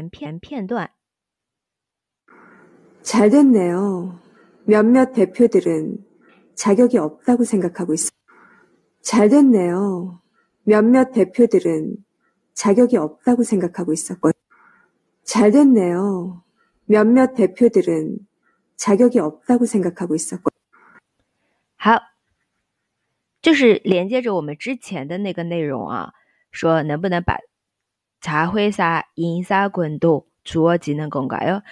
言片片段。 잘 됐네요. 몇몇 대표들은 자격이 없다고 생각하고 있어. 잘 됐네요. 몇몇 대표들은 자격이 없다고 생각하고 있었거든. 잘 됐네요. 몇몇 대표들은 자격이 없다고 생각하고 있었거든. 好，就是连接着我们之前的那个内容啊，说能不能把 茶会啥？银沙滚动，主要技能更高哟。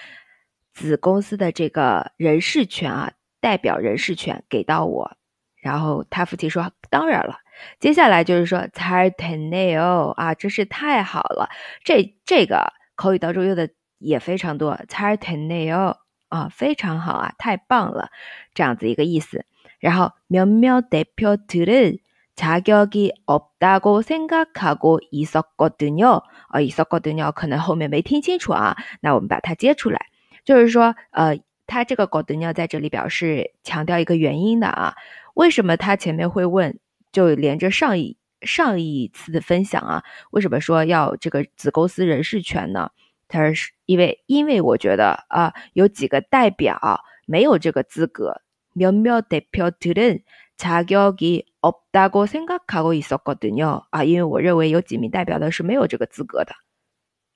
子公司的这个人事权啊，代表人事权给到我。然后他父亲说：“当然了。”接下来就是说 “tartineo” 啊，真是太好了。这这个口语当中用的也非常多。“tartineo” 啊，非常好啊，太棒了，这样子一个意思。然后“면면대표들은”。 자격이없다고생각하고있었거든요啊，있었거든요可能后面没听清楚啊，那我们把它接出来，就是说，呃，它这个거든요在这里表示强调一个原因的啊，为什么它前面会问？就连着上一上一次的分享啊，为什么说要这个子公司人事权呢？他是因为因为我觉得啊，有几个代表没有这个资格。몇몇대표들은자격이 없다고생각하고있었거든요啊，因为我认为有几名代表的是没有这个资格的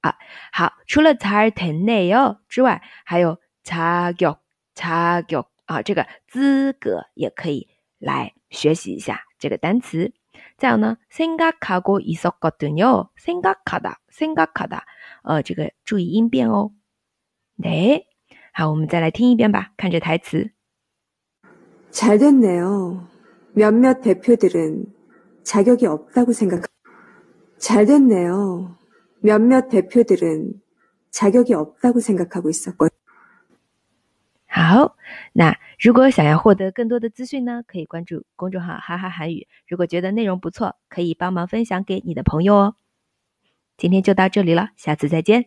啊。好，除了잘됐네요之外，还有자격자격啊，这个资格也可以来学习一下。这个单词，再有呢，생각하고있었거든 요， 생각하 다， 생각하 다， 呃，这个注意音变哦。네， 好，我们再来听一遍吧，看着台词。 잘 됐네요. 몇몇 대표들은 자격이 없다고 생각. 잘 됐네요. 몇몇 대표들은 자격이 없다고 생각하고 있었거든. 好，那如果想要获得更多的资讯呢，可以关注公众号“哈哈韩语”。如果觉得内容不错，可以帮忙分享给你的朋友哦。今天就到这里了，下次再见。